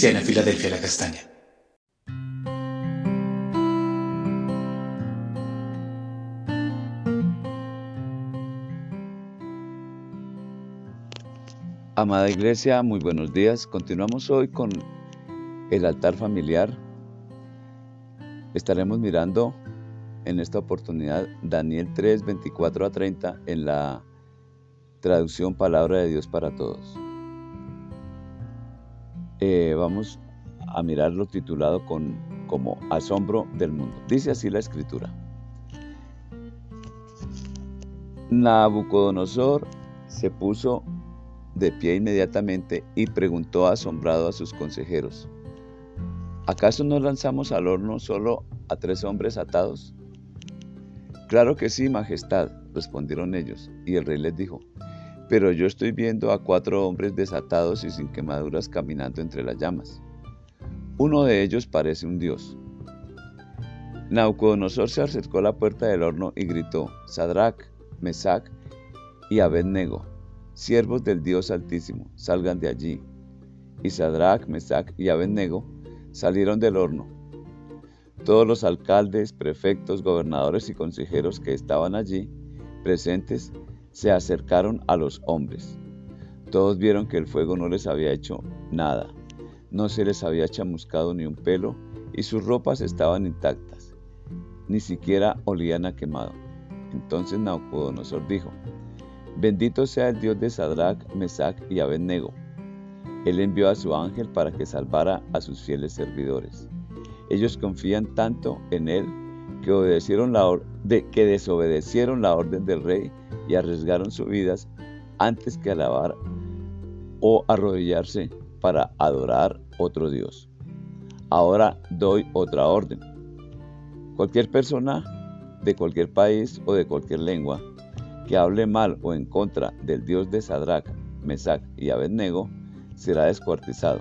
La Castaña. Amada Iglesia, muy buenos días. Continuamos hoy con el altar familiar. Estaremos mirando en esta oportunidad Daniel 3, 24 a 30 en la traducción Palabra de Dios para Todos. Eh, vamos a mirarlo titulado con, como Asombro del Mundo. Dice así la escritura. Nabucodonosor se puso de pie inmediatamente y preguntó asombrado a sus consejeros, ¿acaso nos lanzamos al horno solo a tres hombres atados? Claro que sí, Majestad, respondieron ellos, y el rey les dijo, pero yo estoy viendo a cuatro hombres desatados y sin quemaduras caminando entre las llamas. Uno de ellos parece un dios. Naucodonosor se acercó a la puerta del horno y gritó, Sadrach, Mesach y Abednego, siervos del Dios Altísimo, salgan de allí. Y Sadrach, Mesach y Abednego salieron del horno. Todos los alcaldes, prefectos, gobernadores y consejeros que estaban allí presentes se acercaron a los hombres. Todos vieron que el fuego no les había hecho nada, no se les había chamuscado ni un pelo y sus ropas estaban intactas, ni siquiera olían a quemado. Entonces Nabucodonosor dijo, Bendito sea el Dios de Sadrach, Mesach y Abednego. Él envió a su ángel para que salvara a sus fieles servidores. Ellos confían tanto en él que, obedecieron la que desobedecieron la orden del rey y arriesgaron sus vidas antes que alabar o arrodillarse para adorar otro Dios. Ahora doy otra orden. Cualquier persona de cualquier país o de cualquier lengua que hable mal o en contra del Dios de Sadrach, Mesach y Abednego será descuartizado.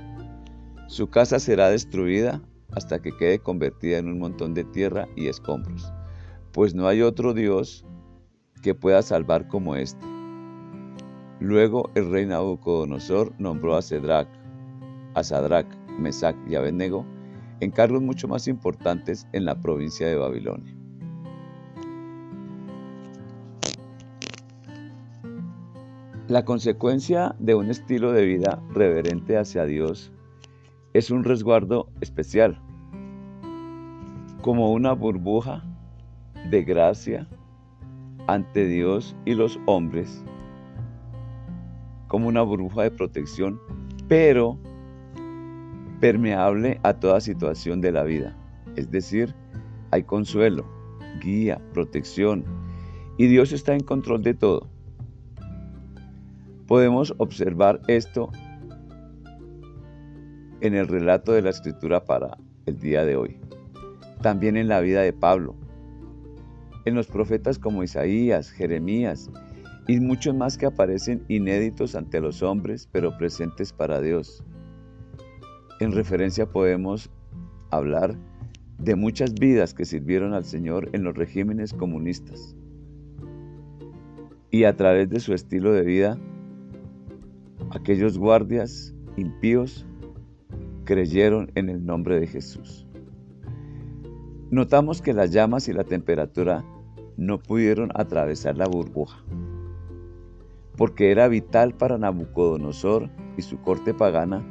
Su casa será destruida hasta que quede convertida en un montón de tierra y escombros, pues no hay otro Dios que pueda salvar como éste. Luego el rey Nabucodonosor nombró a Sadrach, a Sadrach, Mesach y Abednego en cargos mucho más importantes en la provincia de Babilonia. La consecuencia de un estilo de vida reverente hacia Dios es un resguardo especial, como una burbuja de gracia ante Dios y los hombres como una burbuja de protección, pero permeable a toda situación de la vida. Es decir, hay consuelo, guía, protección, y Dios está en control de todo. Podemos observar esto en el relato de la escritura para el día de hoy. También en la vida de Pablo, en los profetas como Isaías, Jeremías y muchos más que aparecen inéditos ante los hombres, pero presentes para Dios. En referencia podemos hablar de muchas vidas que sirvieron al Señor en los regímenes comunistas. Y a través de su estilo de vida, aquellos guardias impíos creyeron en el nombre de Jesús. Notamos que las llamas y la temperatura no pudieron atravesar la burbuja, porque era vital para Nabucodonosor y su corte pagana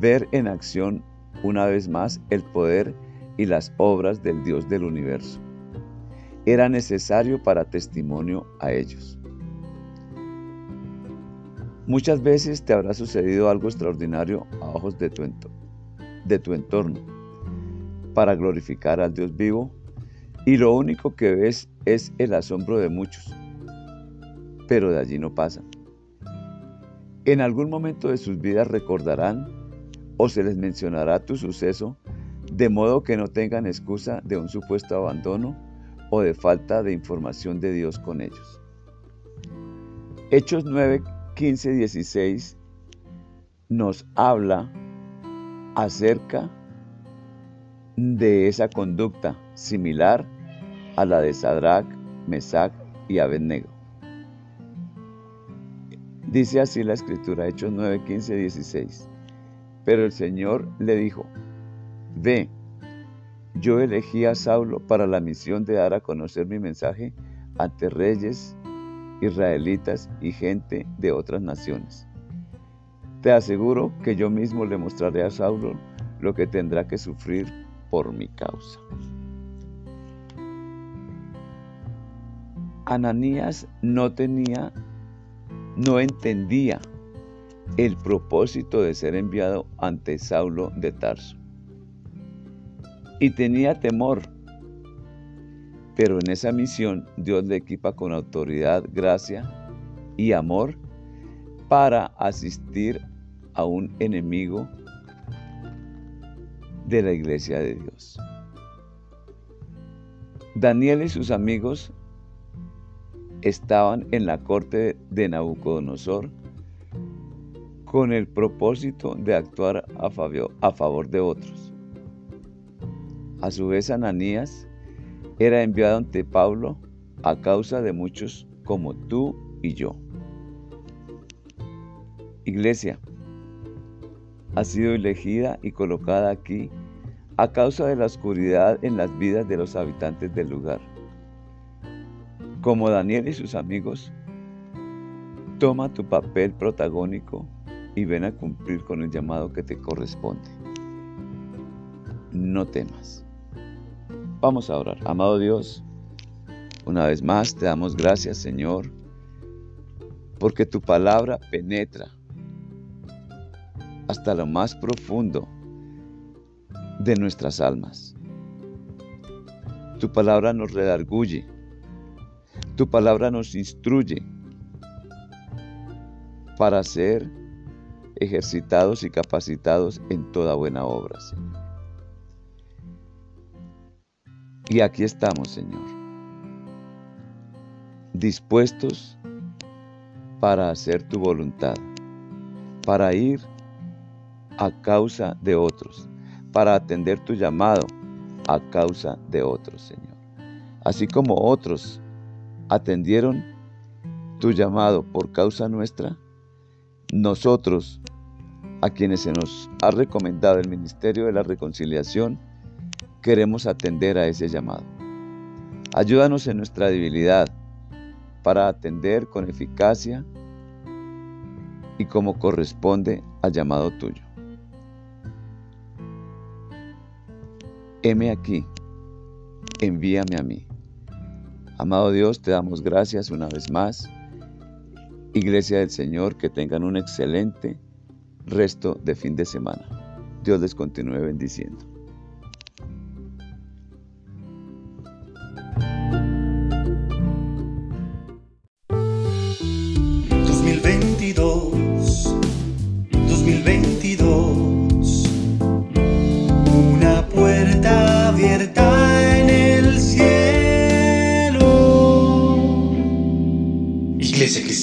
ver en acción una vez más el poder y las obras del Dios del universo. Era necesario para testimonio a ellos. Muchas veces te habrá sucedido algo extraordinario a ojos de tu, de tu entorno para glorificar al Dios vivo y lo único que ves es el asombro de muchos, pero de allí no pasan. En algún momento de sus vidas recordarán o se les mencionará tu suceso, de modo que no tengan excusa de un supuesto abandono o de falta de información de Dios con ellos. Hechos 9, 15, 16 nos habla acerca de esa conducta similar a la de Sadrach, Mesach y Abednego. Dice así la escritura, Hechos 9, 15, 16. Pero el Señor le dijo, Ve, yo elegí a Saulo para la misión de dar a conocer mi mensaje ante reyes, israelitas y gente de otras naciones. Te aseguro que yo mismo le mostraré a Saulo lo que tendrá que sufrir por mi causa. Ananías no tenía, no entendía el propósito de ser enviado ante Saulo de Tarso. Y tenía temor. Pero en esa misión Dios le equipa con autoridad, gracia y amor para asistir a un enemigo de la iglesia de Dios. Daniel y sus amigos estaban en la corte de Nabucodonosor con el propósito de actuar a favor, de otros. A su vez, Ananías era enviado ante Pablo a causa de muchos como tú y yo. Iglesia, ha sido elegida y colocada aquí a causa de la oscuridad en las vidas de los habitantes del lugar. Como Daniel y sus amigos, toma tu papel protagónico y ven a cumplir con el llamado que te corresponde. No temas. Vamos a orar. Amado Dios, una vez más te damos gracias, Señor, porque tu palabra penetra hasta lo más profundo de nuestras almas. Tu palabra nos redarguye tu palabra nos instruye para ser ejercitados y capacitados en toda buena obra, Señor. Y aquí estamos, Señor, dispuestos para hacer tu voluntad, para ir a causa de otros, para atender tu llamado a causa de otros, Señor. Así como otros atendieron tu llamado por causa nuestra, nosotros, a quienes se nos ha recomendado el Ministerio de la Reconciliación, queremos atender a ese llamado. Ayúdanos en nuestra debilidad para atender con eficacia y como corresponde al llamado tuyo. Heme aquí, envíame a mí. Amado Dios, te damos gracias una vez más. Iglesia del Señor, que tengan un excelente resto de fin de semana. Dios les continúe bendiciendo.